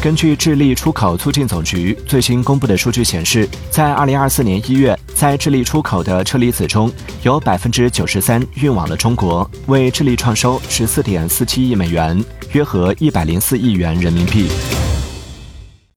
根据智利出口促进总局最新公布的数据显示在二零二四年一月在智利出口的车厘子中有百分之九十三运往了中国为智利创收十四点四七亿美元约合一百零四亿元人民币。